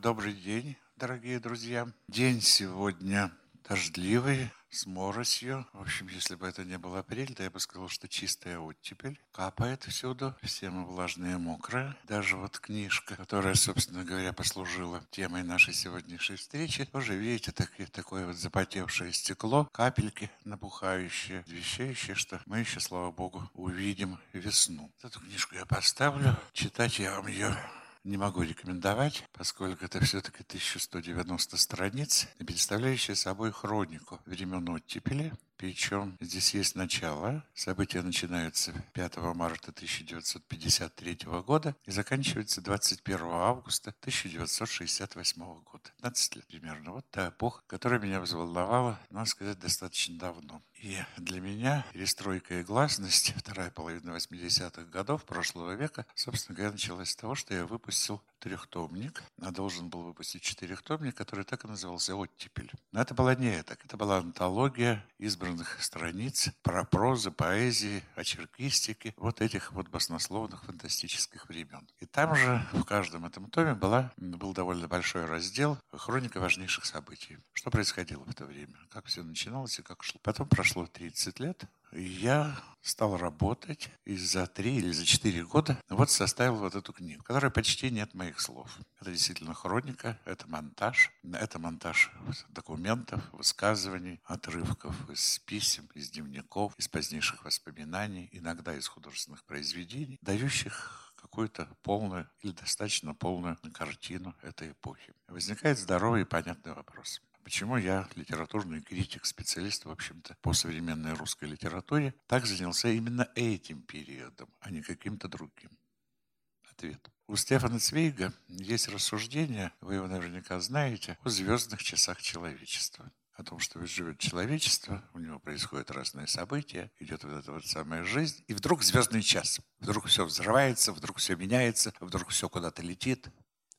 Добрый день, дорогие друзья. День сегодня дождливый, с моросью. В общем, если бы это не был апрель, то я бы сказал, что чистая оттепель. Капает всюду, все мы влажные и мокрые. Даже вот книжка, которая, собственно говоря, послужила темой нашей сегодняшней встречи, тоже, видите, так, такое вот запотевшее стекло, капельки набухающие, вещающие, что мы еще, слава богу, увидим весну. Эту книжку я поставлю. Читать я вам ее не могу рекомендовать, поскольку это все-таки 1190 страниц, представляющая собой хронику времен оттепели, причем здесь есть начало. События начинаются 5 марта 1953 года и заканчиваются 21 августа 1968 года. 15 лет примерно. Вот та эпоха, которая меня взволновала, надо сказать, достаточно давно. И для меня перестройка и гласность, вторая половина 80-х годов прошлого века, собственно говоря, началась с того, что я выпустил трехтомник, а должен был выпустить четырехтомник, который так и назывался «Оттепель». Но это была не это. Это была антология избранных страниц про прозы, поэзии, очеркистики, вот этих вот баснословных фантастических времен. И там же в каждом этом томе была, был довольно большой раздел «Хроника важнейших событий». Что происходило в это время, как все начиналось и как шло. Потом прошло 30 лет, я стал работать и за три или за четыре года вот составил вот эту книгу, которая почти нет моих слов. Это действительно хроника, это монтаж, это монтаж документов, высказываний, отрывков из писем, из дневников, из позднейших воспоминаний, иногда из художественных произведений, дающих какую-то полную или достаточно полную картину этой эпохи. Возникает здоровый и понятный вопрос. Почему я, литературный критик, специалист, в общем-то, по современной русской литературе, так занялся именно этим периодом, а не каким-то другим? Ответ. У Стефана Цвейга есть рассуждение, вы его наверняка знаете, о звездных часах человечества о том, что живет человечество, у него происходят разные события, идет вот эта вот самая жизнь, и вдруг звездный час. Вдруг все взрывается, вдруг все меняется, вдруг все куда-то летит.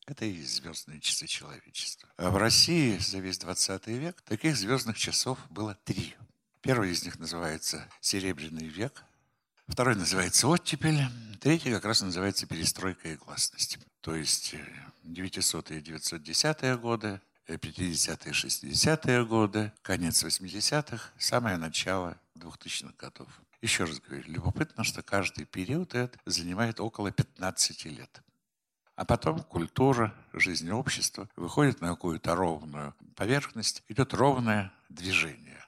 Это и есть звездные часы человечества. А в России за весь 20 век таких звездных часов было три. Первый из них называется «Серебряный век», второй называется «Оттепель», третий как раз называется «Перестройка и гласность». То есть 900-е, э, 910-е годы, 50-е, 60-е годы, конец 80-х, самое начало 2000-х годов. Еще раз говорю, любопытно, что каждый период этот занимает около 15 лет. А потом культура, жизнь общества выходит на какую-то ровную поверхность, идет ровное движение.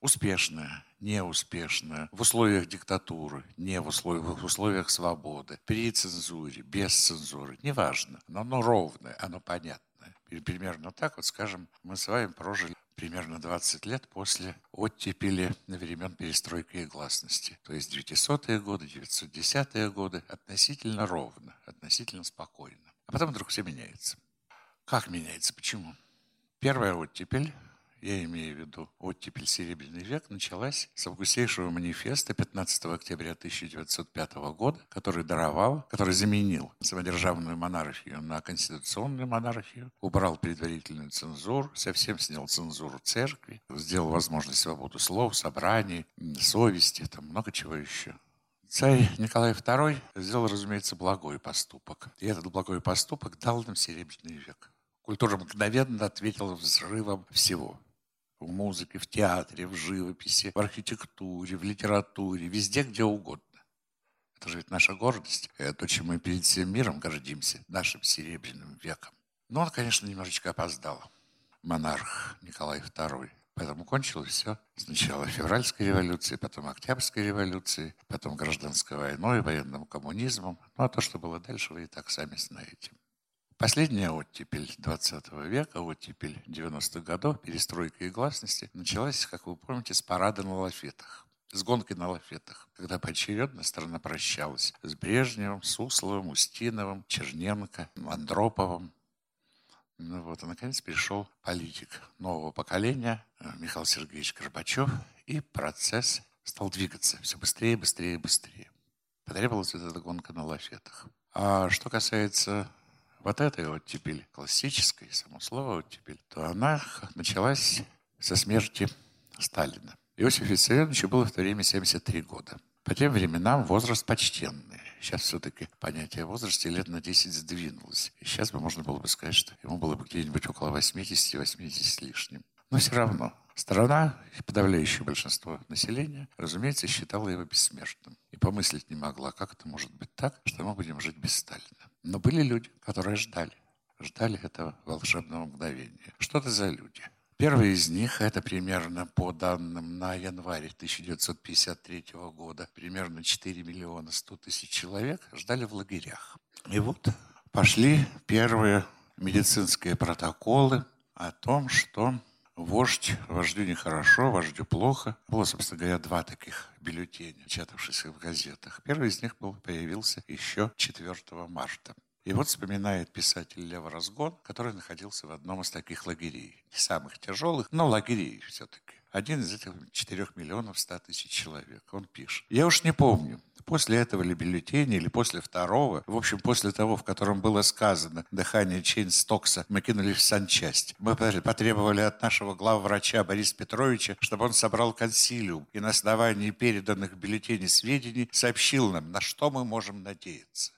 Успешное, неуспешное, в условиях диктатуры, не в условиях, в условиях свободы, при цензуре, без цензуры, неважно, но оно ровное, оно понятное. Примерно так вот, скажем, мы с вами прожили примерно 20 лет после оттепели времен перестройки и гласности. То есть 900-е годы, 910-е годы относительно ровно, относительно спокойно. А потом вдруг все меняется. Как меняется? Почему? Первая оттепель я имею в виду оттепель Серебряный век, началась с августейшего манифеста 15 октября 1905 года, который даровал, который заменил самодержавную монархию на конституционную монархию, убрал предварительную цензуру, совсем снял цензуру церкви, сделал возможность свободу слов, собраний, совести, там много чего еще. Царь Николай II сделал, разумеется, благой поступок. И этот благой поступок дал нам Серебряный век. Культура мгновенно ответила взрывом всего в музыке, в театре, в живописи, в архитектуре, в литературе, везде, где угодно. Это же ведь наша гордость. Это то, чем мы перед всем миром гордимся, нашим серебряным веком. Но он, конечно, немножечко опоздал. Монарх Николай II. Поэтому кончилось все. Сначала февральской революцией, потом октябрьской революцией, потом гражданской войной, военным коммунизмом. Ну а то, что было дальше, вы и так сами знаете. Последняя оттепель 20 века, оттепель 90-х годов, перестройка и гласности, началась, как вы помните, с парада на лафетах с гонкой на лафетах, когда поочередно страна прощалась с Брежневым, Сусловым, Устиновым, Черненко, Андроповым. Ну вот, и наконец пришел политик нового поколения э, Михаил Сергеевич Горбачев, и процесс стал двигаться все быстрее, быстрее, быстрее. Потребовалась вот эта гонка на лафетах. А что касается вот этой оттепель, классической, само слово оттепель, то она началась со смерти Сталина. Иосифу Виссарионовичу было в то время 73 года. По тем временам возраст почтенный. Сейчас все-таки понятие о возрасте лет на 10 сдвинулось. И сейчас бы можно было бы сказать, что ему было бы где-нибудь около 80-80 с лишним. Но все равно страна, подавляющее большинство населения, разумеется, считала его бессмертным. И помыслить не могла, как это может быть так, что мы будем жить без Сталина. Но были люди, которые ждали. Ждали этого волшебного мгновения. Что это за люди? Первый из них, это примерно по данным на январь 1953 года, примерно 4 миллиона 100 тысяч человек ждали в лагерях. И вот пошли первые медицинские протоколы о том, что Вождь, вождю нехорошо, вождю плохо. Было, собственно говоря, два таких бюллетеня, печатавшихся в газетах. Первый из них был, появился еще 4 марта. И вот вспоминает писатель Лев Разгон, который находился в одном из таких лагерей. Не самых тяжелых, но лагерей все-таки. Один из этих 4 миллионов 100 тысяч человек. Он пишет. Я уж не помню, после этого ли бюллетеня или после второго, в общем, после того, в котором было сказано «дыхание Чейн Стокса», мы кинулись в санчасть. Мы потребовали от нашего главврача Бориса Петровича, чтобы он собрал консилиум и на основании переданных бюллетеней сведений сообщил нам, на что мы можем надеяться.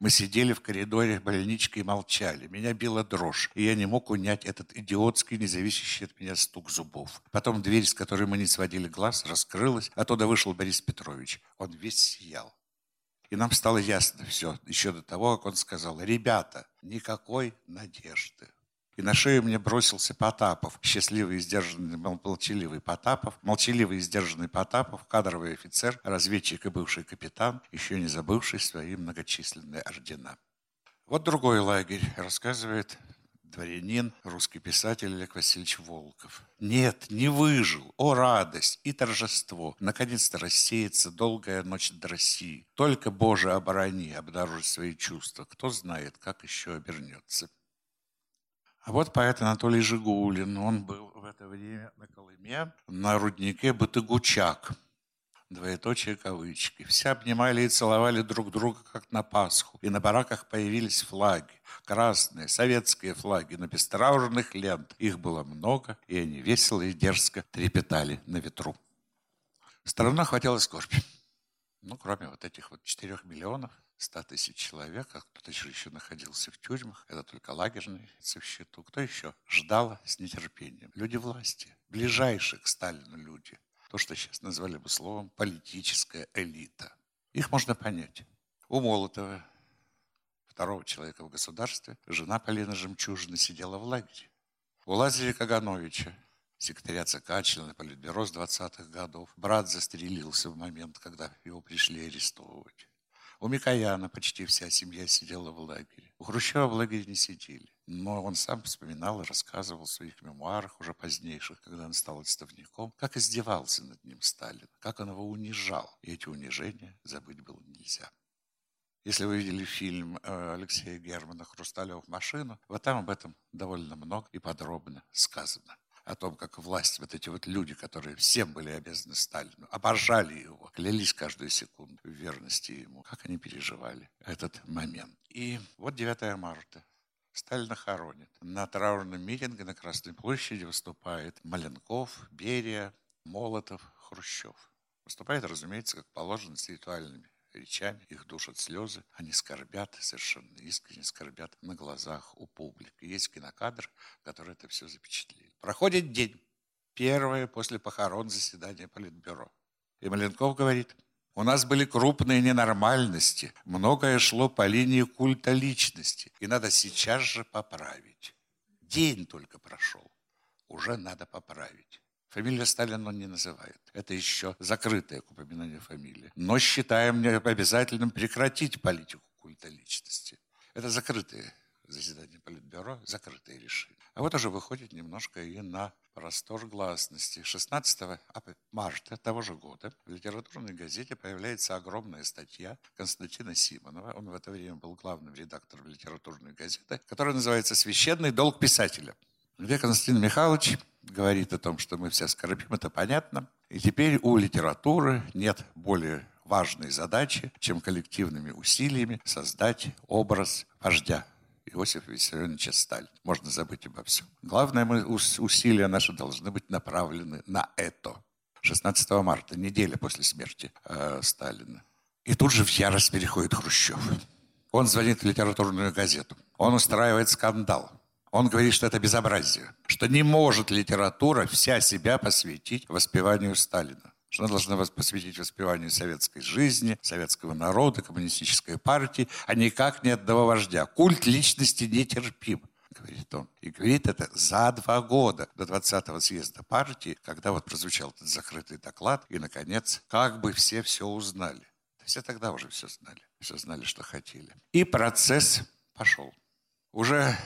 Мы сидели в коридоре больнички и молчали. Меня била дрожь, и я не мог унять этот идиотский, независящий от меня стук зубов. Потом дверь, с которой мы не сводили глаз, раскрылась. Оттуда вышел Борис Петрович. Он весь сиял. И нам стало ясно все, еще до того, как он сказал, «Ребята, никакой надежды». И на шею мне бросился Потапов, счастливый и сдержанный, молчаливый Потапов, молчаливый и сдержанный Потапов, кадровый офицер, разведчик и бывший капитан, еще не забывший свои многочисленные ордена. Вот другой лагерь, рассказывает дворянин, русский писатель Олег Васильевич Волков. Нет, не выжил. О, радость и торжество. Наконец-то рассеется долгая ночь до России. Только, Боже, оборони, обнаружить свои чувства. Кто знает, как еще обернется. А вот поэт Анатолий Жигулин, он был в это время на Колыме, на руднике Батыгучак, двоеточие кавычки. Все обнимали и целовали друг друга, как на Пасху. И на бараках появились флаги. Красные, советские флаги на пестроужных лент. Их было много, и они весело и дерзко трепетали на ветру. Страна хватила скорбь. Ну, кроме вот этих вот четырех миллионов, 100 тысяч человек, а кто-то еще находился в тюрьмах, это только лагерные в счету. Кто еще? Ждал с нетерпением. Люди власти, ближайшие к Сталину люди. То, что сейчас назвали бы словом политическая элита. Их можно понять. У Молотова, второго человека в государстве, жена Полина Жемчужина сидела в лагере. У Лазаря Кагановича, секретаря ЦК, члена Политбюро с 20-х годов, брат застрелился в момент, когда его пришли арестовывать. У Микояна почти вся семья сидела в лагере. У Хрущева в лагере не сидели. Но он сам вспоминал и рассказывал в своих мемуарах, уже позднейших, когда он стал отставником, как издевался над ним Сталин, как он его унижал. И эти унижения забыть было нельзя. Если вы видели фильм э, Алексея Германа «Хрусталев машину», вот там об этом довольно много и подробно сказано о том, как власть, вот эти вот люди, которые всем были обязаны Сталину, обожали его, клялись каждую секунду в верности ему, как они переживали этот момент. И вот 9 марта. Сталина хоронит. На траурном митинге на Красной площади выступает Маленков, Берия, Молотов, Хрущев. Выступает, разумеется, как положено, с ритуальными речами, их душат слезы, они скорбят, совершенно искренне скорбят на глазах у публики. Есть кинокадр, который это все запечатлели. Проходит день, первое после похорон заседания Политбюро. И Маленков говорит, у нас были крупные ненормальности, многое шло по линии культа личности, и надо сейчас же поправить. День только прошел, уже надо поправить. Фамилия Сталина он не называет. Это еще закрытое к упоминанию фамилии. Но считаем обязательным прекратить политику культа личности. Это закрытые заседания Политбюро, закрытые решения. А вот уже выходит немножко и на простор гласности. 16 марта того же года в литературной газете появляется огромная статья Константина Симонова. Он в это время был главным редактором литературной газеты, которая называется «Священный долг писателя», где Константин Михайлович говорит о том, что мы все скорбим, это понятно. И теперь у литературы нет более важной задачи, чем коллективными усилиями создать образ вождя Иосифа Виссарионовича Сталина. Можно забыть обо всем. Главное, мы, усилия наши должны быть направлены на это. 16 марта, неделя после смерти э, Сталина. И тут же в ярость переходит Хрущев. Он звонит в литературную газету. Он устраивает скандал. Он говорит, что это безобразие, что не может литература вся себя посвятить воспеванию Сталина что она должна посвятить воспеванию советской жизни, советского народа, коммунистической партии, а никак не одного вождя. Культ личности нетерпим говорит он. И говорит это за два года до 20-го съезда партии, когда вот прозвучал этот закрытый доклад, и, наконец, как бы все все узнали. Все тогда уже все знали, все знали, что хотели. И процесс пошел. Уже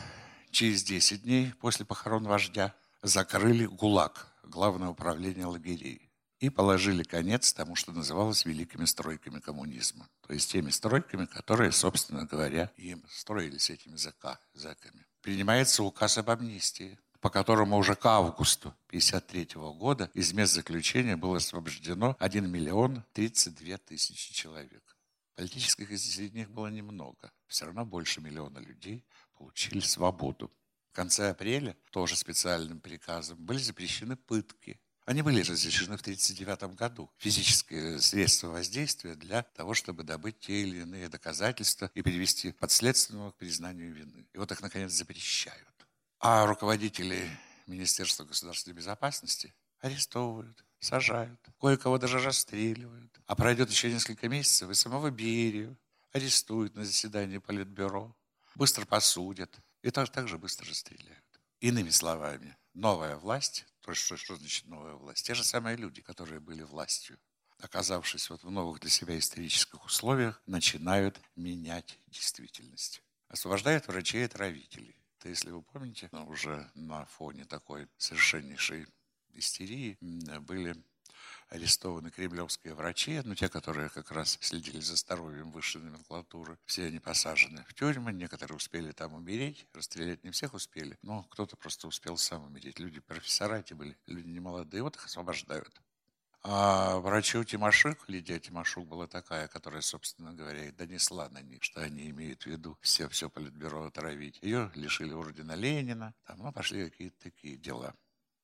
через 10 дней после похорон вождя закрыли ГУЛАГ, Главное управление лагерей и положили конец тому, что называлось великими стройками коммунизма. То есть теми стройками, которые, собственно говоря, им строились этими ЗК, зэками. Принимается указ об амнистии, по которому уже к августу 1953 года из мест заключения было освобождено 1 миллион 32 тысячи человек. Политических из них было немного. Все равно больше миллиона людей получили свободу. В конце апреля, тоже специальным приказом, были запрещены пытки. Они были разрешены в 1939 году. Физическое средство воздействия для того, чтобы добыть те или иные доказательства и привести подследственного к признанию вины. И вот их, наконец, запрещают. А руководители Министерства государственной безопасности арестовывают, сажают, кое-кого даже расстреливают. А пройдет еще несколько месяцев, и самого Берию арестуют на заседании Политбюро, быстро посудят и так, так же быстро расстреляют. Иными словами, новая власть то есть, что, что значит новая власть? Те же самые люди, которые были властью, оказавшись вот в новых для себя исторических условиях, начинают менять действительность. Освобождают врачей и отравителей. Это, если вы помните, уже на фоне такой совершеннейшей истерии были арестованы кремлевские врачи, ну, те, которые как раз следили за здоровьем высшей номенклатуры. Все они посажены в тюрьмы, некоторые успели там умереть, расстрелять не всех успели, но кто-то просто успел сам умереть. Люди, профессора эти были, люди немолодые, вот их освобождают. А врачу Тимошук, Лидия Тимошук была такая, которая, собственно говоря, и донесла на них, что они имеют в виду все, все политбюро отравить. Ее лишили ордена Ленина, там, ну, пошли какие-то такие дела.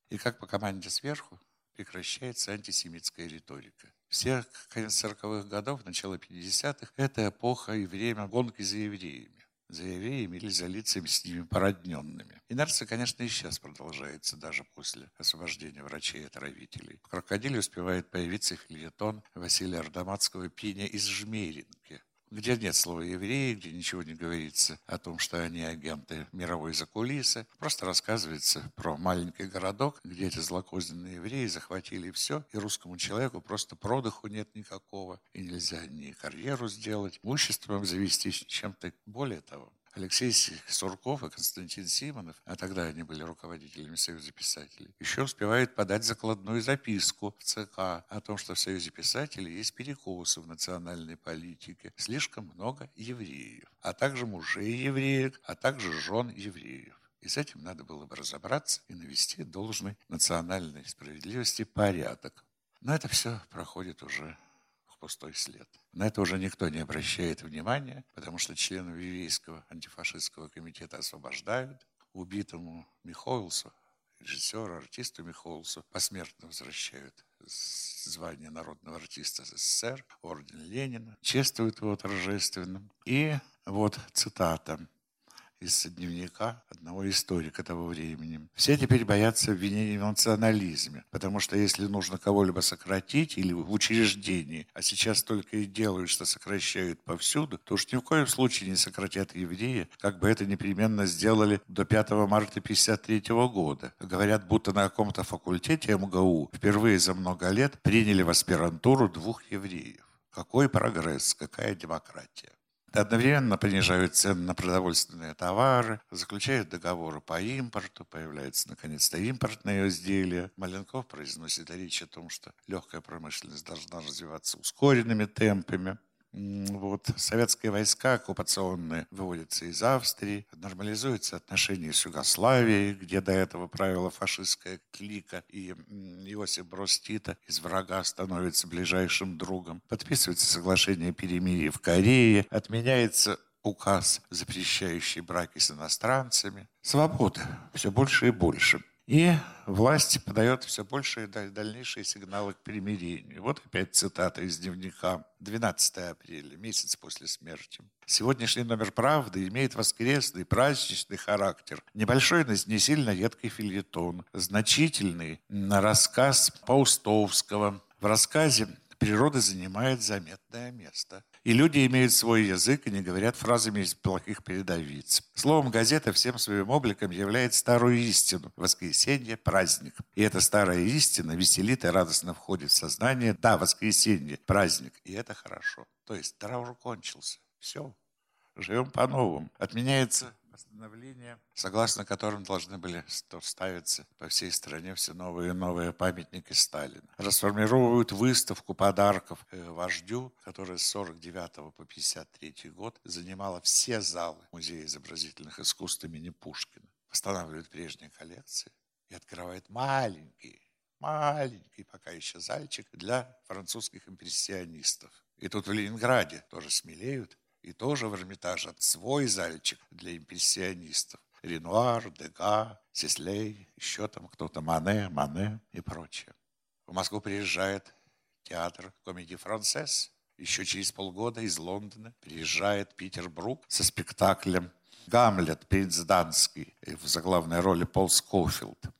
И как по команде сверху, прекращается антисемитская риторика. Все конец 40-х годов, начало 50-х – это эпоха и время гонки за евреями за евреями или за лицами с ними породненными. Инерция, конечно, и сейчас продолжается, даже после освобождения врачей и отравителей. В «Крокодиле» успевает появиться филетон Василия Ардаматского «Пиня из Жмеринки», где нет слова евреи, где ничего не говорится о том, что они агенты мировой закулисы. Просто рассказывается про маленький городок, где эти злокозненные евреи захватили все, и русскому человеку просто продыху нет никакого, и нельзя ни карьеру сделать, имуществом завестись, чем-то более того. Алексей Сурков и Константин Симонов, а тогда они были руководителями Союза писателей, еще успевают подать закладную записку в ЦК о том, что в Союзе писателей есть перекосы в национальной политике, слишком много евреев, а также мужей евреев, а также жен евреев. И с этим надо было бы разобраться и навести должной национальной справедливости порядок. Но это все проходит уже пустой след. На это уже никто не обращает внимания, потому что членов еврейского антифашистского комитета освобождают. Убитому Михоэлсу, режиссеру, артисту Михоэлсу, посмертно возвращают звание народного артиста СССР, орден Ленина, чествуют его торжественно. И вот цитата из дневника одного историка того времени. Все теперь боятся обвинений в национализме, потому что если нужно кого-либо сократить или в учреждении, а сейчас только и делают, что сокращают повсюду, то уж ни в коем случае не сократят евреи, как бы это непременно сделали до 5 марта 1953 года. Говорят, будто на каком-то факультете МГУ впервые за много лет приняли в аспирантуру двух евреев. Какой прогресс, какая демократия. Одновременно понижают цены на продовольственные товары, заключают договоры по импорту, появляются наконец-то импортные изделия. Маленков произносит речь о том, что легкая промышленность должна развиваться ускоренными темпами. Вот. Советские войска оккупационные выводятся из Австрии, нормализуются отношения с Югославией, где до этого правила фашистская клика, и Иосиф Брос из врага становится ближайшим другом. Подписывается соглашение о перемирии в Корее, отменяется указ, запрещающий браки с иностранцами. Свобода все больше и больше. И власть подает все больше дальнейшие сигналы к примирению. Вот опять цитата из дневника. 12 апреля, месяц после смерти. Сегодняшний номер «Правды» имеет воскресный, праздничный характер. Небольшой, но не сильно едкий фильетон. Значительный рассказ Паустовского. В рассказе природа занимает заметное место. И люди имеют свой язык и не говорят фразами из плохих передовиц. Словом, газета всем своим обликом являет старую истину. Воскресенье – праздник. И эта старая истина веселит и радостно входит в сознание. Да, воскресенье – праздник. И это хорошо. То есть траур кончился. Все. Живем по-новому. Отменяется постановления, согласно которым должны были ставиться по всей стране все новые и новые памятники Сталина. Расформировывают выставку подарков э, вождю, которая с 49 по 53 год занимала все залы Музея изобразительных искусств имени Пушкина. Восстанавливают прежние коллекции и открывает маленький, маленький пока еще зальчик для французских импрессионистов. И тут в Ленинграде тоже смелеют и тоже в Эрмитаже свой зальчик для импрессионистов. Ренуар, Дега, Сеслей, еще там кто-то, Мане, Мане и прочее. В Москву приезжает театр комедии «Францесс». Еще через полгода из Лондона приезжает Питер Брук со спектаклем «Гамлет. Принц Данский» в заглавной роли Пол Скофилд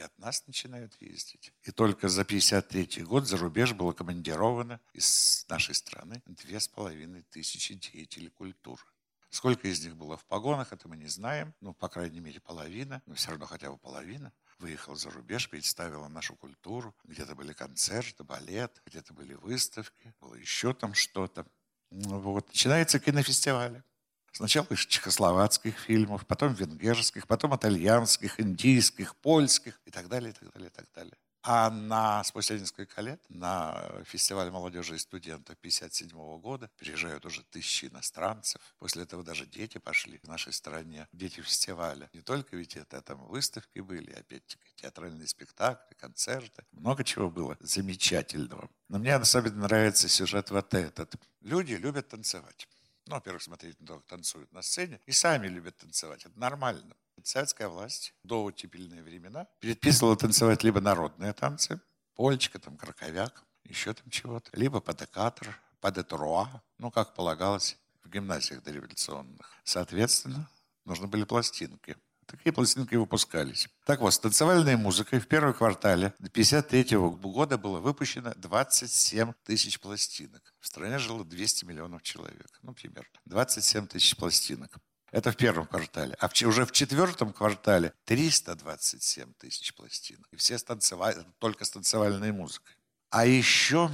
и от нас начинают ездить. И только за 53 год за рубеж было командировано из нашей страны две с половиной тысячи деятелей культуры. Сколько из них было в погонах, это мы не знаем. Ну, по крайней мере, половина, но все равно хотя бы половина. Выехал за рубеж, представила нашу культуру. Где-то были концерты, балет, где-то были выставки, было еще там что-то. Ну, вот. Начинается кинофестиваль. Сначала из чехословацких фильмов, потом венгерских, потом итальянских, индийских, польских и так далее, и так далее, и так далее. А на, спустя несколько лет на фестиваль молодежи и студентов 57 года приезжают уже тысячи иностранцев. После этого даже дети пошли в нашей стране, дети фестиваля. Не только ведь это там выставки были, опять-таки театральные спектакли, концерты. Много чего было замечательного. Но мне особенно нравится сюжет вот этот. Люди любят танцевать. Ну, во-первых, смотреть на то, как танцуют на сцене. И сами любят танцевать. Это нормально. Советская власть до оттепельные времена предписывала танцевать либо народные танцы, польчика, там, краковяк, еще там чего-то, либо падекатор, падетруа, ну, как полагалось в гимназиях дореволюционных. Соответственно, нужны были пластинки. Такие пластинки выпускались. Так вот, с танцевальной музыкой в первом квартале до 1953 года было выпущено 27 тысяч пластинок. В стране жило 200 миллионов человек. Ну, примерно. 27 тысяч пластинок. Это в первом квартале. А уже в четвертом квартале 327 тысяч пластинок. И все с танцевали, только с танцевальной музыкой. А еще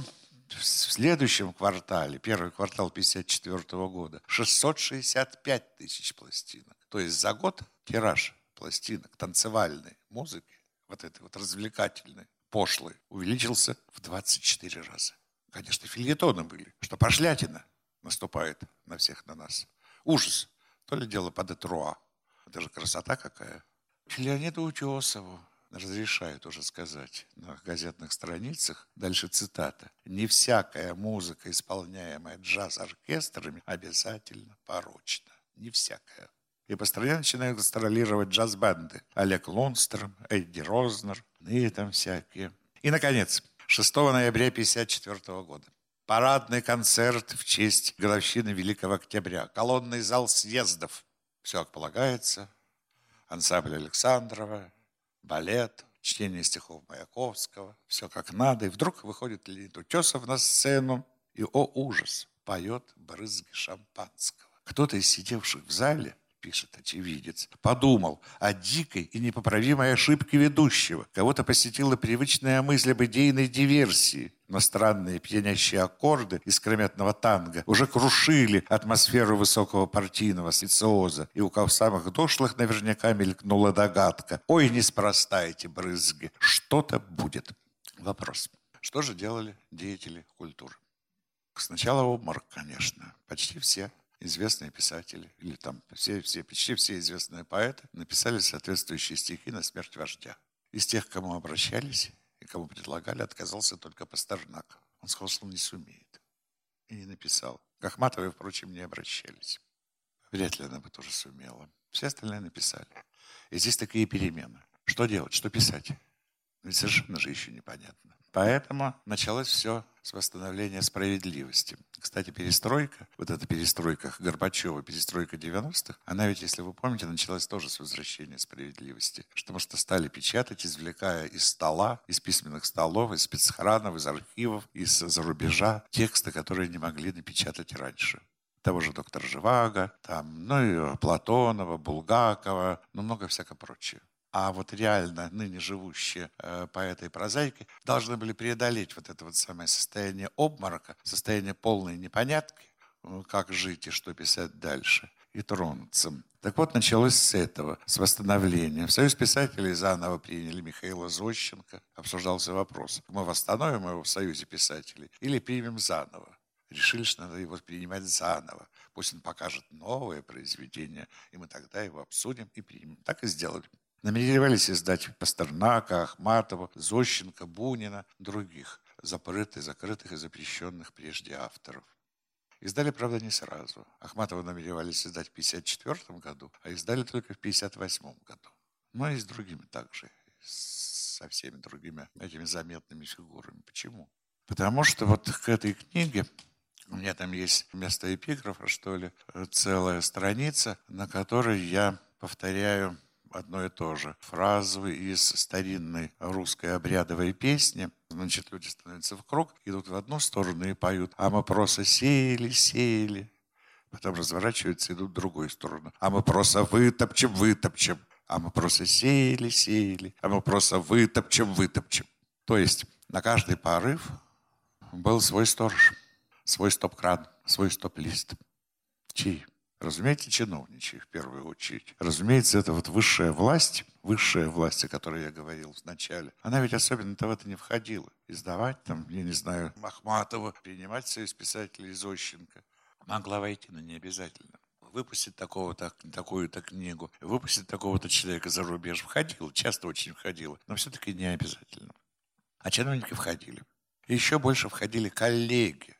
в следующем квартале, первый квартал 1954 года, 665 тысяч пластинок. То есть за год тираж пластинок танцевальной музыки, вот этой вот развлекательной, пошлой, увеличился в 24 раза. Конечно, фильетоны были, что пошлятина наступает на всех на нас. Ужас. То ли дело под Этруа. Это же красота какая. Леониду Утесову разрешают уже сказать на газетных страницах, дальше цитата, «Не всякая музыка, исполняемая джаз-оркестрами, обязательно порочна. Не всякая». И по стране начинают гастролировать джаз-банды. Олег Лунстром, Эдди Рознер, и там всякие. И, наконец, 6 ноября 1954 года. Парадный концерт в честь годовщины Великого Октября. Колонный зал съездов. Все как полагается. Ансамбль Александрова, балет, чтение стихов Маяковского. Все как надо. И вдруг выходит Леонид Утесов на сцену. И, о ужас, поет брызги шампанского. Кто-то из сидевших в зале – пишет очевидец, подумал о дикой и непоправимой ошибке ведущего. Кого-то посетила привычная мысль об идейной диверсии. Но странные пьянящие аккорды из крометного танго уже крушили атмосферу высокого партийного специоза. И у кого самых дошлых наверняка мелькнула догадка. Ой, неспроста эти брызги. Что-то будет. Вопрос. Что же делали деятели культуры? Сначала обморок, конечно. Почти все известные писатели, или там все, все, почти все известные поэты написали соответствующие стихи на смерть вождя. Из тех, кому обращались и кому предлагали, отказался только Пастернак. Он сказал, что он не сумеет. И не написал. К Ахматовой, впрочем, не обращались. Вряд ли она бы тоже сумела. Все остальные написали. И здесь такие перемены, Что делать? Что писать? Ведь совершенно же еще непонятно. Поэтому началось все с восстановления справедливости. Кстати, перестройка, вот эта перестройка Горбачева, перестройка 90-х, она ведь, если вы помните, началась тоже с возвращения справедливости. Потому что стали печатать, извлекая из стола, из письменных столов, из спецхранов, из архивов, из-за рубежа тексты, которые не могли напечатать раньше того же доктора Живаго, там, ну и Платонова, Булгакова, ну много всякого прочего а вот реально ныне живущие э, поэты и прозаики должны были преодолеть вот это вот самое состояние обморока, состояние полной непонятки, э, как жить и что писать дальше, и тронуться. Так вот, началось с этого, с восстановления. В Союз писателей заново приняли Михаила Зощенко. Обсуждался вопрос, мы восстановим его в Союзе писателей или примем заново. Решили, что надо его принимать заново. Пусть он покажет новое произведение, и мы тогда его обсудим и примем. Так и сделали. Намеревались издать Пастернака, Ахматова, Зощенко, Бунина, других запретых, закрытых и запрещенных прежде авторов. Издали, правда, не сразу. Ахматова намеревались издать в 1954 году, а издали только в 1958 году. Но и с другими также, со всеми другими этими заметными фигурами. Почему? Потому что вот к этой книге у меня там есть вместо эпиграфа, что ли, целая страница, на которой я повторяю одно и то же. Фразы из старинной русской обрядовой песни. Значит, люди становятся в круг, идут в одну сторону и поют, а мы просто сеяли, сеяли. Потом разворачиваются, идут в другую сторону. А мы просто вытопчем, вытопчем. А мы просто сеяли, сеяли. А мы просто вытопчем, вытопчем. То есть на каждый порыв был свой сторож, свой стоп-кран, свой стоп-лист. Чей? Разумеется, чиновничьи в первую очередь. Разумеется, это вот высшая власть, высшая власть, о которой я говорил вначале, она ведь особенно-то в это не входила. Издавать там, я не знаю, Махматова, принимать союз писателей Зощенко. Могла войти, но не обязательно выпустить такого-то, такую-то книгу, выпустить такого-то человека за рубеж. Входила, часто очень входила, но все-таки не обязательно. А чиновники входили. И еще больше входили коллеги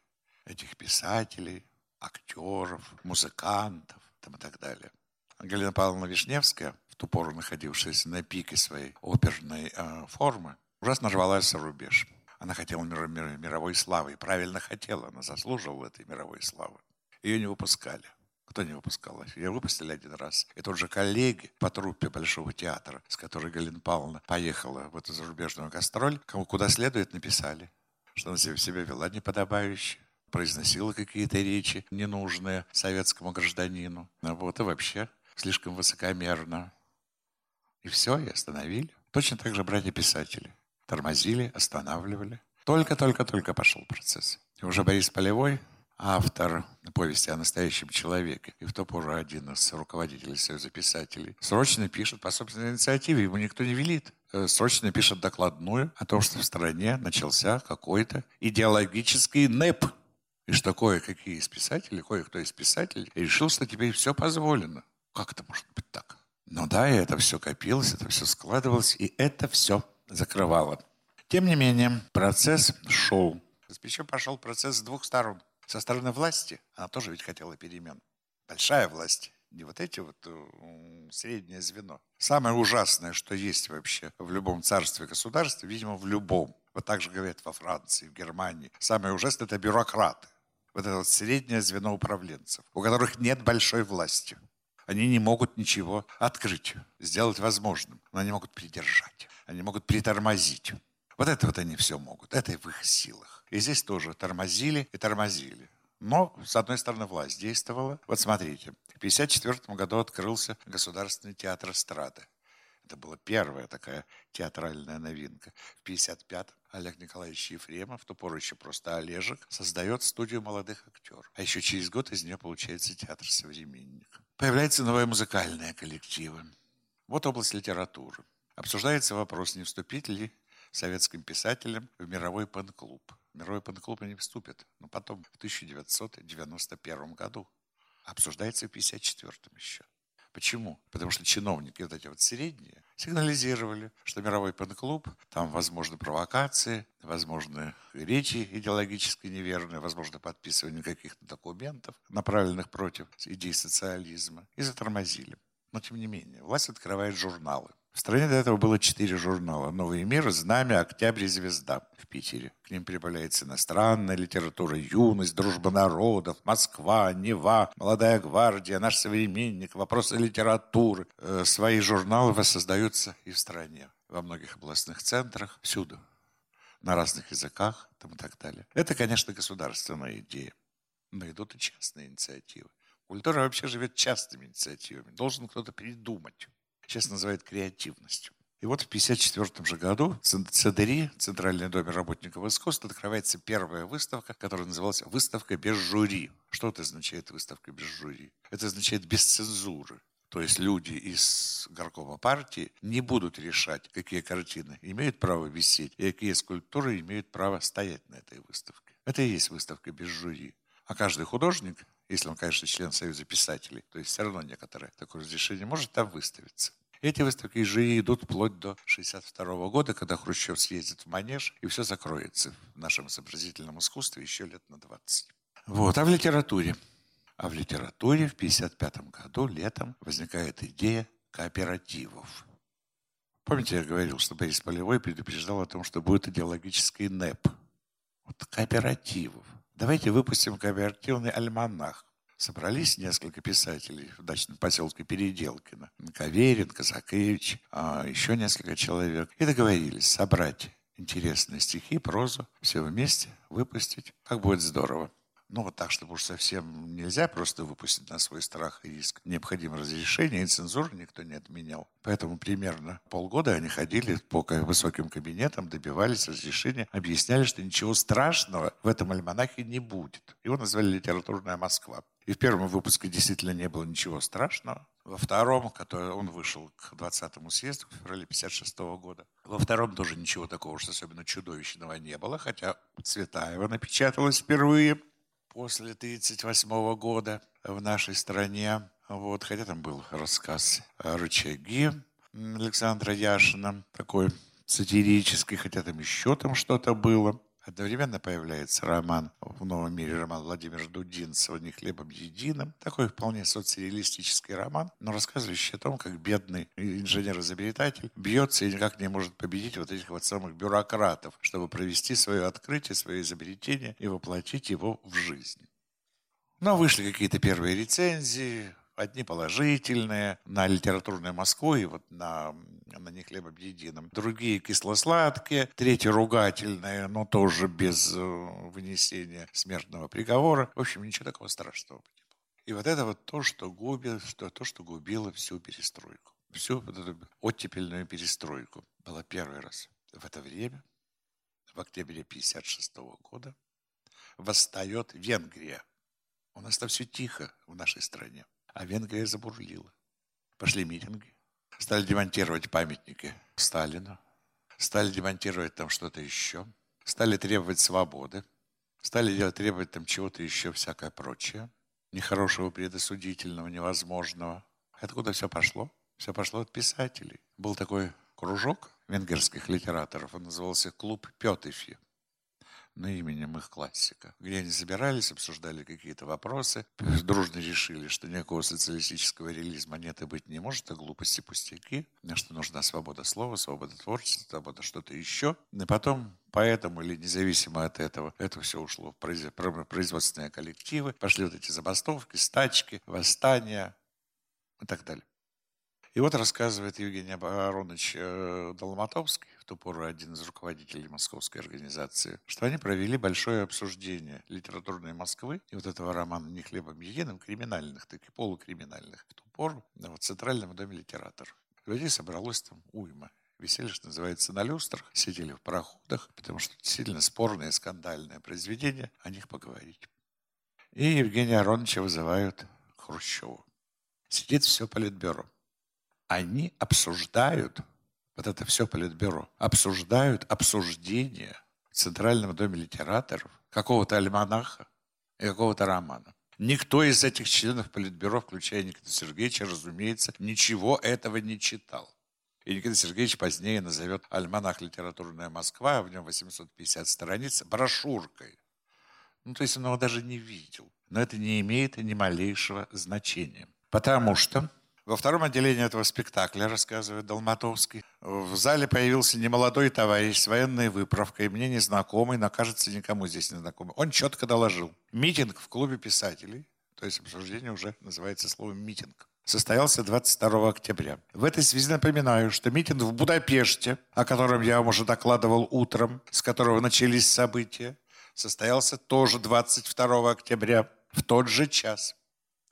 этих писателей, актеров, музыкантов там, и так далее. Галина Павловна Вишневская, в ту пору находившаяся на пике своей оперной э, формы, ужасно рвалась за рубеж. Она хотела мир, мир, мировой славы, и правильно хотела, она заслуживала этой мировой славы. Ее не выпускали. Кто не выпускал? Ее выпустили один раз. И тот же коллеги по труппе Большого театра, с которой Галина Павловна поехала в эту зарубежную гастроль, кому куда следует, написали, что она себя вела неподобающе, произносила какие-то речи ненужные советскому гражданину. Ну вот, и вообще слишком высокомерно. И все, и остановили. Точно так же братья-писатели. Тормозили, останавливали. Только-только-только пошел процесс. И уже Борис Полевой, автор повести о настоящем человеке, и в ту пору один из руководителей Союза писателей, срочно пишет по собственной инициативе, ему никто не велит, э, срочно пишет докладную о том, что в стране начался какой-то идеологический НЭП – и что кое-какие из писателей, кое-кто из писателей решил, что теперь все позволено. Как это может быть так? Ну да, и это все копилось, это все складывалось, и это все закрывало. Тем не менее, процесс шел. Причем пошел процесс с двух сторон. Со стороны власти, она тоже ведь хотела перемен. Большая власть, не вот эти вот среднее звено. Самое ужасное, что есть вообще в любом царстве государстве, видимо, в любом. Вот так же говорят во Франции, в Германии. Самое ужасное – это бюрократы вот это вот среднее звено управленцев, у которых нет большой власти. Они не могут ничего открыть, сделать возможным, но они могут придержать, они могут притормозить. Вот это вот они все могут, это в их силах. И здесь тоже тормозили и тормозили. Но, с одной стороны, власть действовала. Вот смотрите, в 1954 году открылся Государственный театр эстрады. Это была первая такая театральная новинка. В 1955-м Олег Николаевич Ефремов, в ту пору еще просто Олежек, создает студию молодых актеров. А еще через год из нее получается театр «Современник». Появляются новые музыкальные коллективы. Вот область литературы. Обсуждается вопрос, не вступить ли советским писателям в мировой пен-клуб. Мировой пен-клуб они вступят, но потом, в 1991 году. Обсуждается в 1954 еще. Почему? Потому что чиновники, вот эти вот средние, сигнализировали, что мировой пен-клуб, там возможны провокации, возможны речи идеологически неверные, возможно подписывание каких-то документов, направленных против идей социализма, и затормозили. Но тем не менее, власть открывает журналы. В стране до этого было четыре журнала. «Новый мир», «Знамя», «Октябрь» и «Звезда» в Питере. К ним прибавляется иностранная литература, «Юность», «Дружба народов», «Москва», «Нева», «Молодая гвардия», «Наш современник», «Вопросы литературы». Э, свои журналы воссоздаются и в стране. Во многих областных центрах, всюду. На разных языках там, и так далее. Это, конечно, государственная идея. Но идут и частные инициативы. Культура вообще живет частными инициативами. Должен кто-то придумать сейчас называют креативностью. И вот в 1954 же году в ЦДРИ, Центральный доме работников искусств, открывается первая выставка, которая называлась «Выставка без жюри». Что это означает «выставка без жюри»? Это означает без цензуры. То есть люди из горкома партии не будут решать, какие картины имеют право висеть и какие скульптуры имеют право стоять на этой выставке. Это и есть выставка без жюри. А каждый художник если он, конечно, член Союза писателей, то есть все равно некоторое такое разрешение может там выставиться. Эти выставки же идут вплоть до 1962 года, когда Хрущев съездит в Манеж, и все закроется в нашем изобразительном искусстве еще лет на 20. Вот. А в литературе? А в литературе в 1955 году летом возникает идея кооперативов. Помните, я говорил, что Борис Полевой предупреждал о том, что будет идеологический НЭП. Вот кооперативов. Давайте выпустим кооперативный альманах. Собрались несколько писателей в дачном поселке Переделкино. Каверин, Казакевич, а еще несколько человек. И договорились собрать интересные стихи, прозу, все вместе выпустить. Как будет здорово. Ну, вот так, чтобы уж совсем нельзя просто выпустить на свой страх и риск. Необходимо разрешение, и цензуру никто не отменял. Поэтому примерно полгода они ходили по высоким кабинетам, добивались разрешения, объясняли, что ничего страшного в этом альманахе не будет. Его назвали «Литературная Москва». И в первом выпуске действительно не было ничего страшного. Во втором, который он вышел к 20-му съезду в феврале 56 -го года, во втором тоже ничего такого уж особенно чудовищного не было, хотя Цветаева напечаталась впервые после 1938 года в нашей стране. Вот, хотя там был рассказ «Рычаги» Александра Яшина, такой сатирический, хотя там еще там что-то было. Одновременно появляется роман в «Новом мире», роман Владимира Дудинцева «Не хлебом единым». Такой вполне социалистический роман, но рассказывающий о том, как бедный инженер-изобретатель бьется и никак не может победить вот этих вот самых бюрократов, чтобы провести свое открытие, свое изобретение и воплотить его в жизнь. Но вышли какие-то первые рецензии, Одни положительные на литературную Москву и вот на, на не хлебом единым. Другие кисло-сладкие. Третьи ругательные, но тоже без э, вынесения смертного приговора. В общем, ничего такого страшного не было. И вот это вот то, что губит, что, то, что губило всю перестройку. Всю вот эту оттепельную перестройку. Было первый раз. В это время, в октябре 1956 года, восстает Венгрия. У нас там все тихо в нашей стране. А Венгрия забурлила. Пошли митинги. Стали демонтировать памятники Сталину. Стали демонтировать там что-то еще. Стали требовать свободы. Стали требовать там чего-то еще, всякое прочее. Нехорошего, предосудительного, невозможного. Откуда все пошло? Все пошло от писателей. Был такой кружок венгерских литераторов. Он назывался «Клуб Петыфи» на именем их классика, где они собирались, обсуждали какие-то вопросы, дружно решили, что никакого социалистического реализма нет и быть не может, это глупости пустяки, что нужна свобода слова, свобода творчества, свобода что-то еще. И потом поэтому или независимо от этого, это все ушло в производственные коллективы, пошли вот эти забастовки, стачки, восстания и так далее. И вот рассказывает Евгений Аронович э, Долматовский, в ту пору один из руководителей московской организации, что они провели большое обсуждение литературной Москвы и вот этого романа «Не хлебом единым», криминальных, так и полукриминальных, в ту пору в Центральном доме литераторов. Людей собралось там уйма. Висели, что называется, на люстрах, сидели в проходах, потому что действительно спорное, скандальное произведение, о них поговорить. И Евгения Ароновича вызывают к Хрущеву. Сидит все политбюро они обсуждают, вот это все политбюро, обсуждают обсуждение в Центральном доме литераторов какого-то альманаха и какого-то романа. Никто из этих членов Политбюро, включая Никита Сергеевича, разумеется, ничего этого не читал. И Никита Сергеевич позднее назовет «Альманах «Литературная Москва», в нем 850 страниц, брошюркой. Ну, то есть он его даже не видел. Но это не имеет ни малейшего значения. Потому что Во втором отделении этого спектакля, рассказывает Долматовский, в зале появился немолодой товарищ с военной выправкой, мне незнакомый, но, кажется, никому здесь не знакомый. Он четко доложил. Митинг в клубе писателей, то есть обсуждение уже называется словом «митинг», состоялся 22 октября. В этой связи напоминаю, что митинг в Будапеште, о котором я вам уже докладывал утром, с которого начались события, состоялся тоже 22 октября в тот же час.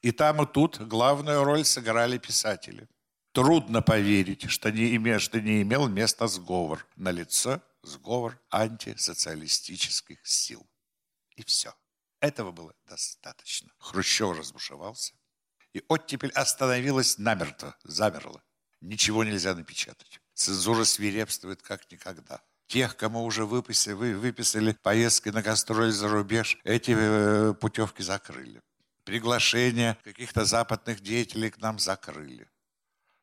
И там, и тут главную роль сыграли писатели. Трудно поверить, что не, име, что не имел места сговор. На лицо сговор антисоциалистических сил. И все. Этого было достаточно. Хрущев разбушевался. И оттепель остановилась намертво, замерла. Ничего нельзя напечатать. Цензура свирепствует как никогда. Тех, кому уже выписали, вы, выписали поездки на гастроль за рубеж, эти э, путевки закрыли приглашения каких-то западных деятелей к нам закрыли.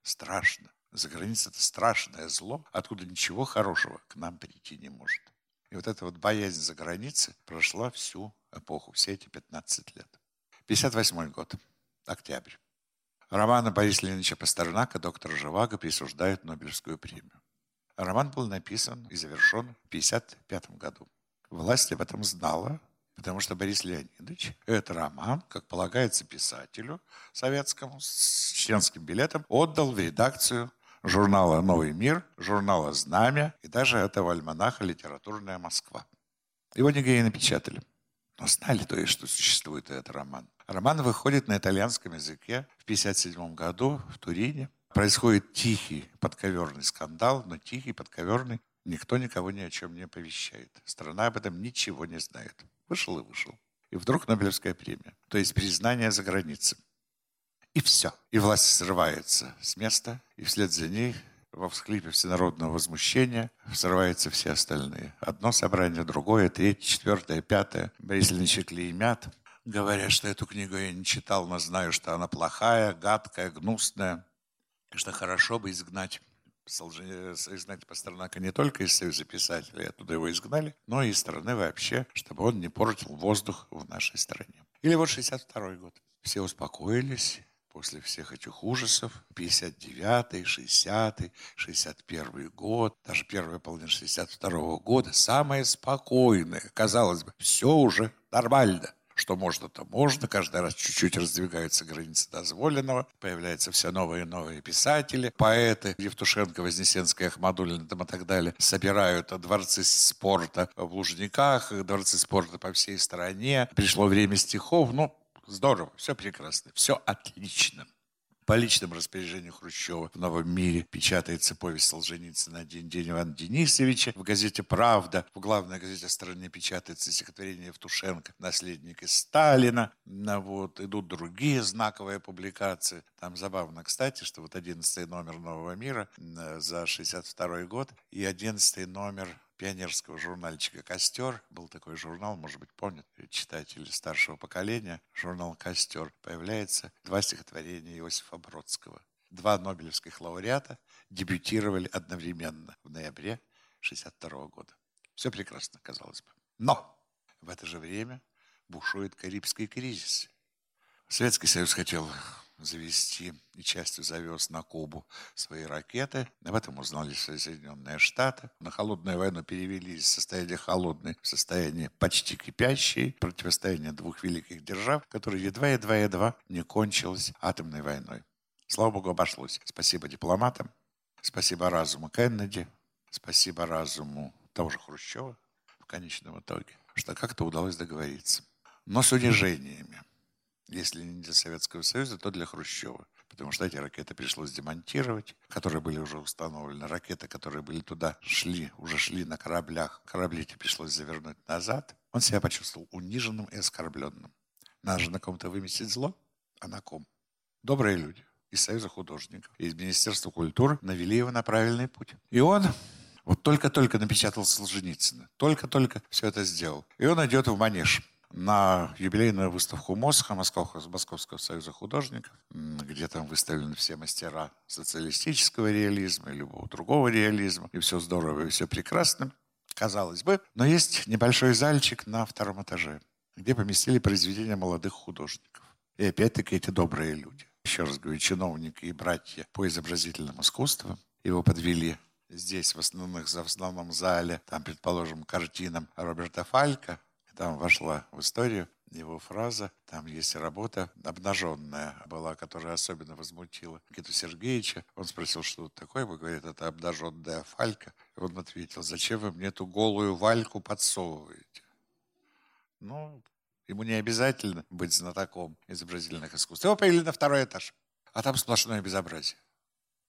Страшно. За границей это страшное зло, откуда ничего хорошего к нам прийти не может. И вот эта вот боязнь за границей прошла всю эпоху, все эти 15 лет. 58 год, октябрь. Романа Бориса Леонидовича Пастернака доктор Живаго присуждают Нобелевскую премию. Роман был написан и завершен в 1955 году. Власть об этом знала, Потому что Борис Леонидович этот роман, как полагается писателю советскому с членским билетом, отдал в редакцию журнала «Новый мир», журнала «Знамя» и даже этого альманаха «Литературная Москва». Его нигде не напечатали. Но знали то есть, что существует этот роман. Роман выходит на итальянском языке в 1957 году в Турине. Происходит тихий подковерный скандал, но тихий подковерный Никто никого ни о чем не оповещает. Страна об этом ничего не знает. Вышел и вышел. И вдруг Нобелевская премия. То есть признание за границей. И все. И власть срывается с места, и вслед за ней во всхлипе всенародного возмущения срываются все остальные. Одно собрание, другое, третье, четвертое, пятое. Ильич клеймят. Говорят, что эту книгу я не читал, но знаю, что она плохая, гадкая, гнусная. И что хорошо бы изгнать изгнать Пастернака не только из Союза писателей, оттуда его изгнали, но и из страны вообще, чтобы он не портил воздух в нашей стране. Или вот 62 год. Все успокоились после всех этих ужасов. 59-й, 60-й, 61 год, даже первая половина 62 -го года. Самое спокойное. Казалось бы, все уже нормально что можно, то можно. Каждый раз чуть-чуть раздвигаются границы дозволенного. Появляются все новые и новые писатели, поэты. Евтушенко, Вознесенская, Ахмадулина там и так далее. Собирают дворцы спорта в Лужниках, дворцы спорта по всей стране. Пришло время стихов. Ну, здорово, все прекрасно, все отлично. По личному распоряжению Хрущева в «Новом мире» печатается повесть Солженицына «Один день Ивана Денисовича». В газете «Правда», в главной газете страны печатается стихотворение Евтушенко «Наследник из Сталина». Вот, идут другие знаковые публикации. Там забавно, кстати, что вот 11 номер «Нового мира» за 62 год и 11 номер пионерского журнальчика «Костер». Был такой журнал, может быть, помнят читатели старшего поколения. Журнал «Костер». Появляется два стихотворения Иосифа Бродского. Два нобелевских лауреата дебютировали одновременно в ноябре 1962 года. Все прекрасно, казалось бы. Но в это же время бушует Карибский кризис. Советский Союз хотел завести и частью завез на Кубу свои ракеты. Об этом узнали Соединенные Штаты. На холодную войну перевели из состояния холодной в состояние почти кипящей. Противостояние двух великих держав, которое едва-едва-едва не кончилось атомной войной. Слава богу, обошлось. Спасибо дипломатам, спасибо разуму Кеннеди, спасибо разуму того же Хрущева в конечном итоге, что как-то удалось договориться. Но с унижениями – если не для Советского Союза, то для Хрущева. Потому что эти ракеты пришлось демонтировать, которые были уже установлены. Ракеты, которые были туда, шли, уже шли на кораблях. Корабли эти пришлось завернуть назад. Он себя почувствовал униженным и оскорбленным. Надо же на ком-то выместить зло, а на ком? Добрые люди из Союза художников, из Министерства культуры навели его на правильный путь. И он вот только-только напечатал Солженицына, только-только все это сделал. И он идет в Манеж на юбилейную выставку МОСХа, Московского союза художников, где там выставлены все мастера социалистического реализма и любого другого реализма. И все здорово, и все прекрасно, казалось бы. Но есть небольшой зальчик на втором этаже, где поместили произведения молодых художников. И опять-таки эти добрые люди еще раз говорю, чиновники и братья по изобразительному искусству. Его подвели здесь, в, основных, в основном зале, там, предположим, картинам Роберта Фалька. Там вошла в историю его фраза. Там есть работа обнаженная была, которая особенно возмутила Никиту Сергеевича. Он спросил, что это такое. Вы говорите, это обнаженная фалька. И он ответил, зачем вы мне эту голую вальку подсовываете? Ну, ему не обязательно быть знатоком изобразительных искусств. Его повели на второй этаж. А там сплошное безобразие.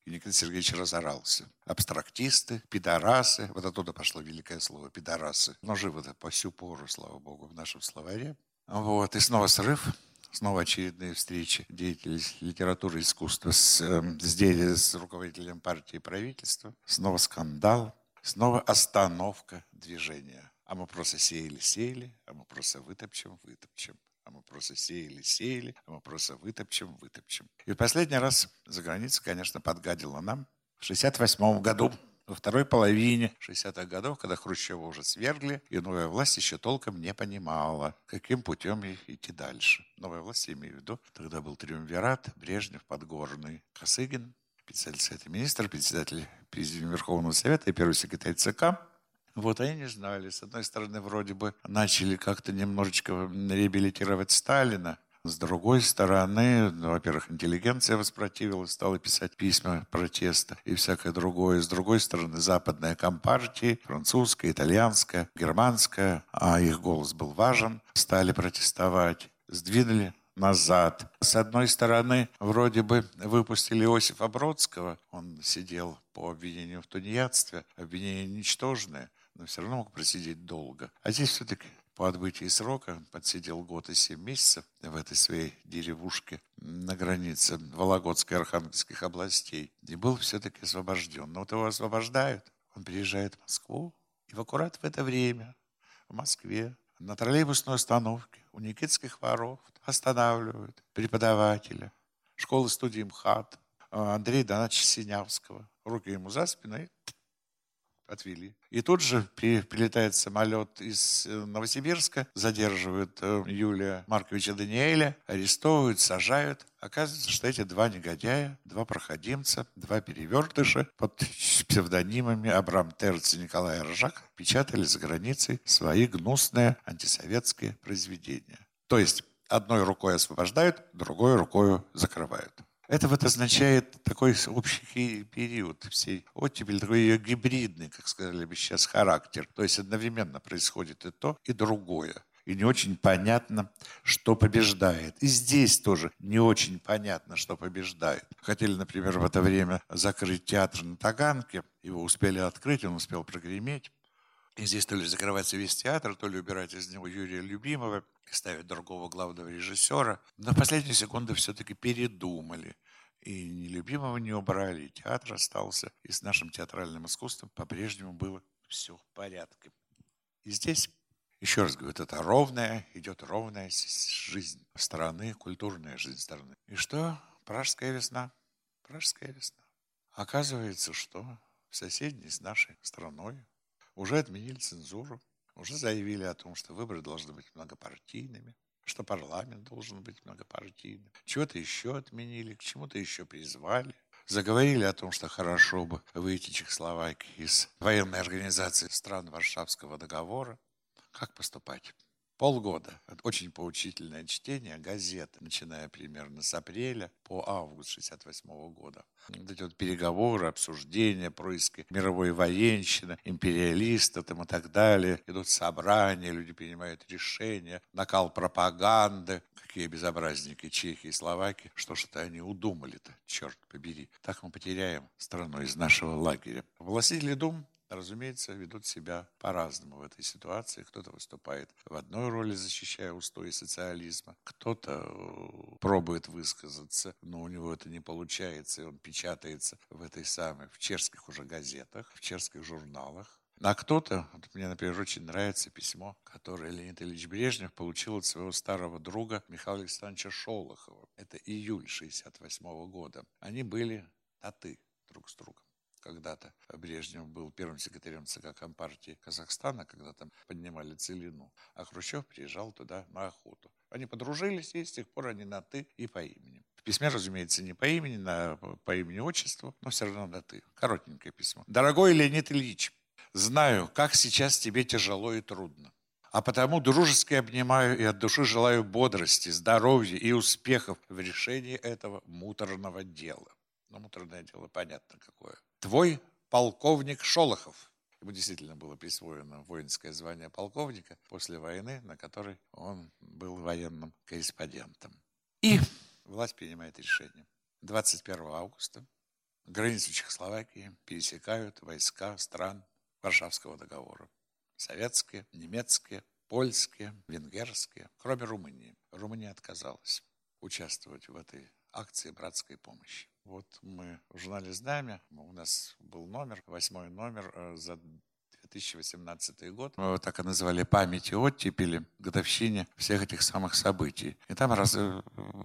И Никита Сергеевич разорался. Абстрактисты, пидорасы. Вот оттуда пошло великое слово «пидорасы». Но живо по сю пору, слава богу, в нашем словаре. Вот. И снова срыв. Снова очередные встречи деятелей литературы и искусства с, эм, с, с руководителем партии и правительства. Снова скандал. Снова остановка движения. А мы просто сеяли-сеяли, а мы просто вытопчем-вытопчем. А мы просто сеяли-сеяли, а мы просто вытопчем-вытопчем. И в последний раз за границей, конечно, подгадила нам в 68 году во второй половине 60-х годов, когда Хрущева уже свергли, и новая власть еще толком не понимала, каким путем идти дальше. Новая власть, я имею в виду, тогда был триумвират, Брежнев, Подгорный, Косыгин, председатель Совета министров, председатель Президиума Верховного Совета и первый секретарь ЦК. Вот они не знали. С одной стороны, вроде бы начали как-то немножечко реабилитировать Сталина, с другой стороны, ну, во-первых, интеллигенция воспротивилась, стала писать письма протеста и всякое другое. С другой стороны, западная компартия, французская, итальянская, германская, а их голос был важен, стали протестовать, сдвинули назад. С одной стороны, вроде бы выпустили Иосифа Бродского, он сидел по обвинению в тунеядстве, обвинение ничтожное, но все равно мог просидеть долго. А здесь все-таки по отбытии срока подсидел год и семь месяцев в этой своей деревушке на границе Вологодской и Архангельских областей и был все-таки освобожден. Но вот его освобождают, он приезжает в Москву, и в аккурат в это время в Москве на троллейбусной остановке у Никитских воров останавливают преподавателя школы студии МХАТ Андрея Донача Синявского. Руки ему за спину и отвели. И тут же при, прилетает самолет из э, Новосибирска, задерживают э, Юлия Марковича Даниэля, арестовывают, сажают. Оказывается, что эти два негодяя, два проходимца, два перевертыша под псевдонимами Абрам Терц и Николай Ржак печатали за границей свои гнусные антисоветские произведения. То есть одной рукой освобождают, другой рукой закрывают. Это вот означает такой общий период всей оттепели, такой ее гибридный, как сказали бы сейчас, характер. То есть одновременно происходит и то, и другое. И не очень понятно, что побеждает. И здесь тоже не очень понятно, что побеждает. Хотели, например, в это время закрыть театр на Таганке. Его успели открыть, он успел прогреметь. И здесь то ли закрывается весь театр, то ли убирать из него Юрия Любимого и ставить другого главного режиссера. Но в последние секунды все-таки передумали. И ни Любимого не убрали, и театр остался. И с нашим театральным искусством по-прежнему было все в порядке. И здесь, еще раз говорю, это ровная, идет ровная жизнь страны, культурная жизнь страны. И что? Пражская весна. Пражская весна. Оказывается, что в соседней с нашей страной уже отменили цензуру, уже заявили о том, что выборы должны быть многопартийными, что парламент должен быть многопартийным. Чего-то еще отменили, к чему-то еще призвали. Заговорили о том, что хорошо бы выйти Чехословакии из военной организации стран Варшавского договора. Как поступать? Полгода. Это очень поучительное чтение газеты, начиная примерно с апреля по август 68 года. Вот эти вот переговоры, обсуждения, происки мировой военщины, империалистов там и так далее. Идут собрания, люди принимают решения, накал пропаганды. Какие безобразники чехи и словаки. Что ж это они удумали-то, черт побери. Так мы потеряем страну из нашего лагеря. Властители дум разумеется, ведут себя по-разному в этой ситуации. Кто-то выступает в одной роли, защищая устои социализма, кто-то э, пробует высказаться, но у него это не получается, и он печатается в этой самой, в чешских уже газетах, в чешских журналах. А кто-то, вот мне, например, очень нравится письмо, которое Леонид Ильич Брежнев получил от своего старого друга Михаила Александровича Шолохова. Это июль 68 года. Они были на «ты» друг с другом когда-то Брежнев был первым секретарем ЦК Компартии Казахстана, когда там поднимали целину, а Хрущев приезжал туда на охоту. Они подружились, и с тех пор они на «ты» и по имени. В письме, разумеется, не по имени, на, по имени-отчеству, но все равно на «ты». Коротенькое письмо. «Дорогой Леонид Ильич, знаю, как сейчас тебе тяжело и трудно. А потому дружески обнимаю и от души желаю бодрости, здоровья и успехов в решении этого муторного дела. Ну, муторное дело понятно какое. Твой полковник Шолохов. Ему действительно было присвоено воинское звание полковника после войны, на которой он был военным корреспондентом. И власть принимает решение. 21 августа границу Чехословакии пересекают войска стран Варшавского договора советские, немецкие, польские, венгерские, кроме Румынии. Румыния отказалась участвовать в этой акции братской помощи. Вот мы в журнале «Знамя», у нас был номер, восьмой номер э, за 2018 год. Мы его так и называли «Памяти оттепели», годовщине всех этих самых событий. И там раз, э,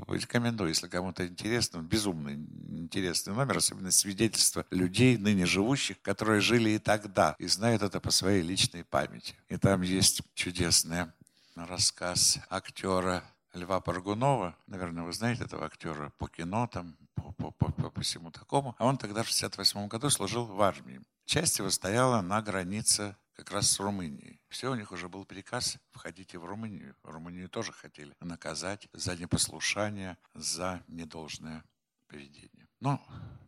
рекомендую, если кому-то интересно, безумно интересный номер, особенно свидетельства людей, ныне живущих, которые жили и тогда, и знают это по своей личной памяти. И там есть чудесный рассказ актера Льва Паргунова, наверное, вы знаете этого актера по кино, там, по, по, по, по, по всему такому. А он тогда в 68 году служил в армии. Часть его стояла на границе как раз с Румынией. Все, у них уже был приказ, входите в Румынию. Румынию тоже хотели наказать за непослушание, за недолжное поведение. Но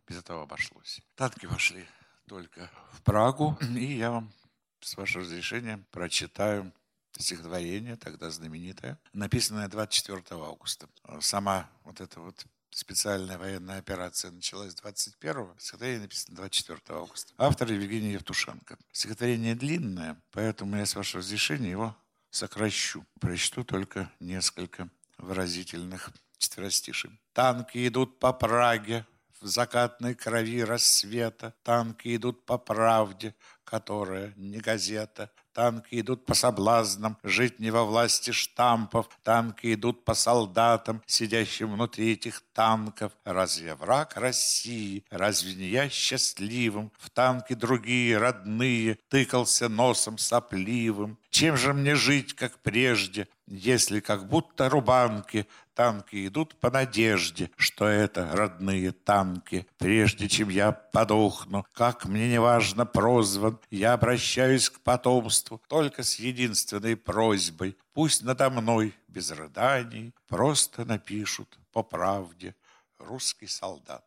без этого обошлось. Танки вошли только в Прагу, и я вам, с вашего разрешения, прочитаю стихотворение, тогда знаменитое, написанное 24 августа. Сама вот эта вот специальная военная операция началась 21-го, стихотворение написано 24 августа. Автор Евгений Евтушенко. Стихотворение длинное, поэтому я с вашего разрешения его сокращу. Прочту только несколько выразительных четверостишей. Танки идут по Праге, в закатной крови рассвета. Танки идут по правде, которая не газета. Танки идут по соблазнам, жить не во власти штампов. Танки идут по солдатам, сидящим внутри этих танков. Разве враг России? Разве не я счастливым? В танки другие, родные, тыкался носом сопливым. Чем же мне жить, как прежде, если как будто рубанки танки идут по надежде, что это родные танки. Прежде чем я подохну, как мне неважно прозван, я обращаюсь к потомству только с единственной просьбой. Пусть надо мной без рыданий просто напишут по правде русский солдат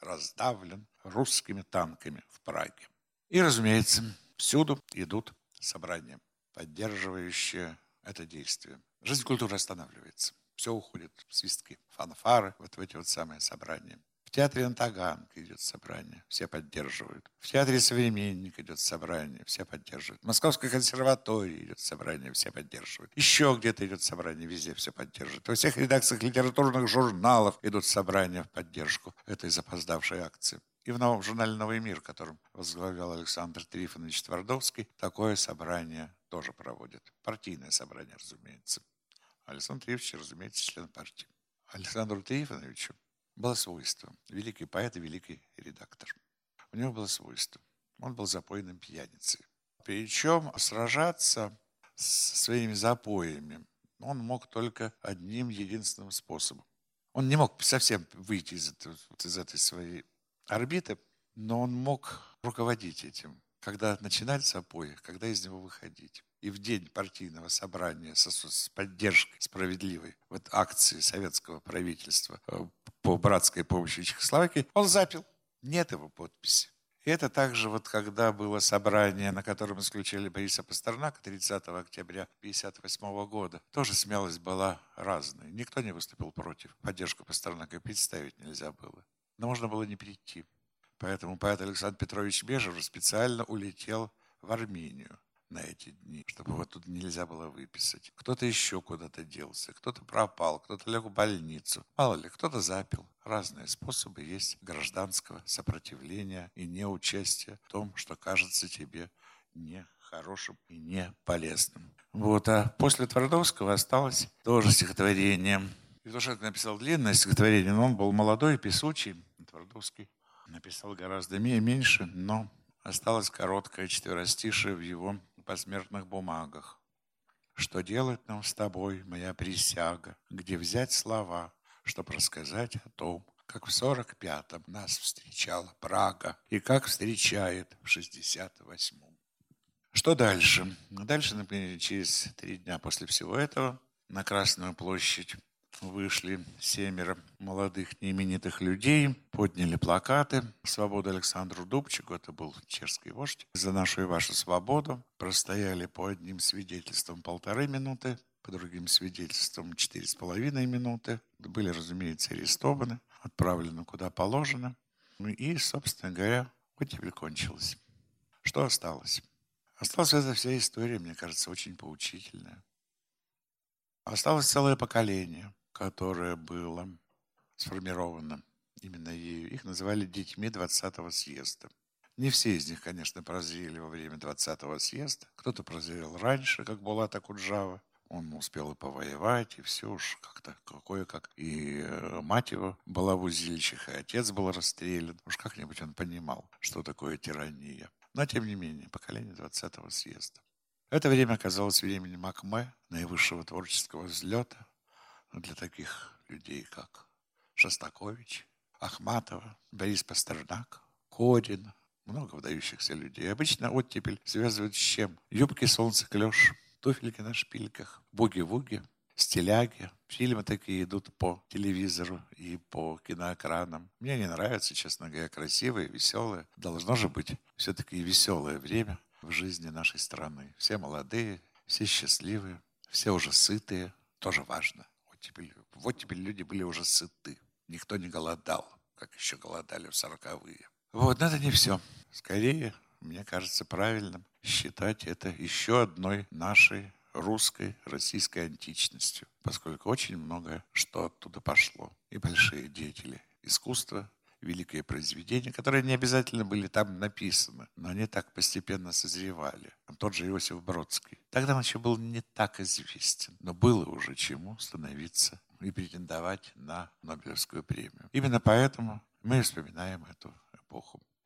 раздавлен русскими танками в Праге. И, разумеется, всюду идут собрания, поддерживающие это действие. Жизнь культуры останавливается. Все уходит в свистки, фанфары, вот в эти вот самые собрания. В театре Антаганка идет собрание, все поддерживают. В театре Современник идет собрание, все поддерживают. В Московской консерватории идет собрание, все поддерживают. Еще где-то идет собрание, везде все поддерживают. Во всех редакциях литературных журналов идут собрания в поддержку этой запоздавшей акции. И в новом журнале «Новый мир», которым возглавлял Александр Трифонович Твардовский, такое собрание тоже проводят. Партийное собрание, разумеется. Александр Трифонович, разумеется, член партии. Александру Трифоновичу было свойство. Великий поэт и великий редактор. У него было свойство. Он был запойным пьяницей. Причем сражаться со своими запоями он мог только одним единственным способом. Он не мог совсем выйти из, этого, из этой своей орбиты, но он мог руководить этим, когда начинать запои, когда из него выходить и в день партийного собрания со, с поддержкой справедливой вот акции советского правительства э, по братской помощи Чехословакии, он запил. Нет его подписи. И это также вот когда было собрание, на котором исключили Бориса Пастернака 30 октября 1958 года, тоже смелость была разная. Никто не выступил против. Поддержку Пастернака представить нельзя было. Но можно было не прийти. Поэтому поэт Александр Петрович Бежев специально улетел в Армению на эти дни, чтобы вот тут нельзя было выписать. Кто-то еще куда-то делся, кто-то пропал, кто-то лег в больницу. Мало ли, кто-то запил. Разные способы есть гражданского сопротивления и неучастия в том, что кажется тебе не хорошим и не полезным. Вот, а после Твардовского осталось тоже стихотворение. Евтушенко написал длинное стихотворение, но он был молодой, песучий. Твардовский написал гораздо меньше, но осталось короткое четверостишее в его посмертных бумагах. Что делать нам с тобой, моя присяга? Где взять слова, чтобы рассказать о том, как в 45-м нас встречала Прага и как встречает в 68-м. Что дальше? Дальше, например, через три дня после всего этого на Красную площадь вышли семеро молодых неименитых людей, подняли плакаты «Свобода Александру Дубчику», это был чешский вождь, «За нашу и вашу свободу». Простояли по одним свидетельствам полторы минуты, по другим свидетельствам четыре с половиной минуты. Были, разумеется, арестованы, отправлены куда положено. Ну и, собственно говоря, оттепель кончилась. Что осталось? Осталась эта вся история, мне кажется, очень поучительная. Осталось целое поколение, которое было сформировано именно ею. Их называли детьми 20-го съезда. Не все из них, конечно, прозрели во время 20-го съезда. Кто-то прозрел раньше, как Булата Куджава. Он успел и повоевать, и все уж как-то какое-как. И э, мать его была в узильщиках, и отец был расстрелян. Уж как-нибудь он понимал, что такое тирания. Но, тем не менее, поколение 20-го съезда. Это время оказалось временем Акме, наивысшего творческого взлета для таких людей, как Шостакович, Ахматова, Борис Пастернак, Корин, много выдающихся людей. Обычно оттепель связывают с чем? Юбки, солнце, клеш, туфельки на шпильках, буги-вуги, стиляги. Фильмы такие идут по телевизору и по киноэкранам. Мне они нравятся, честно говоря, красивые, веселые. Должно же быть все-таки веселое время в жизни нашей страны. Все молодые, все счастливые, все уже сытые. Тоже важно. Теперь, вот теперь люди были уже сыты. Никто не голодал, как еще голодали в сороковые. Вот, но это не все. Скорее, мне кажется правильным считать это еще одной нашей русской, российской античностью, поскольку очень много что оттуда пошло. И большие деятели искусства, великие произведения, которые не обязательно были там написаны, но они так постепенно созревали. Тот же Иосиф Бродский. Тогда он еще был не так известен, но было уже чему становиться и претендовать на Нобелевскую премию. Именно поэтому мы вспоминаем эту эпоху.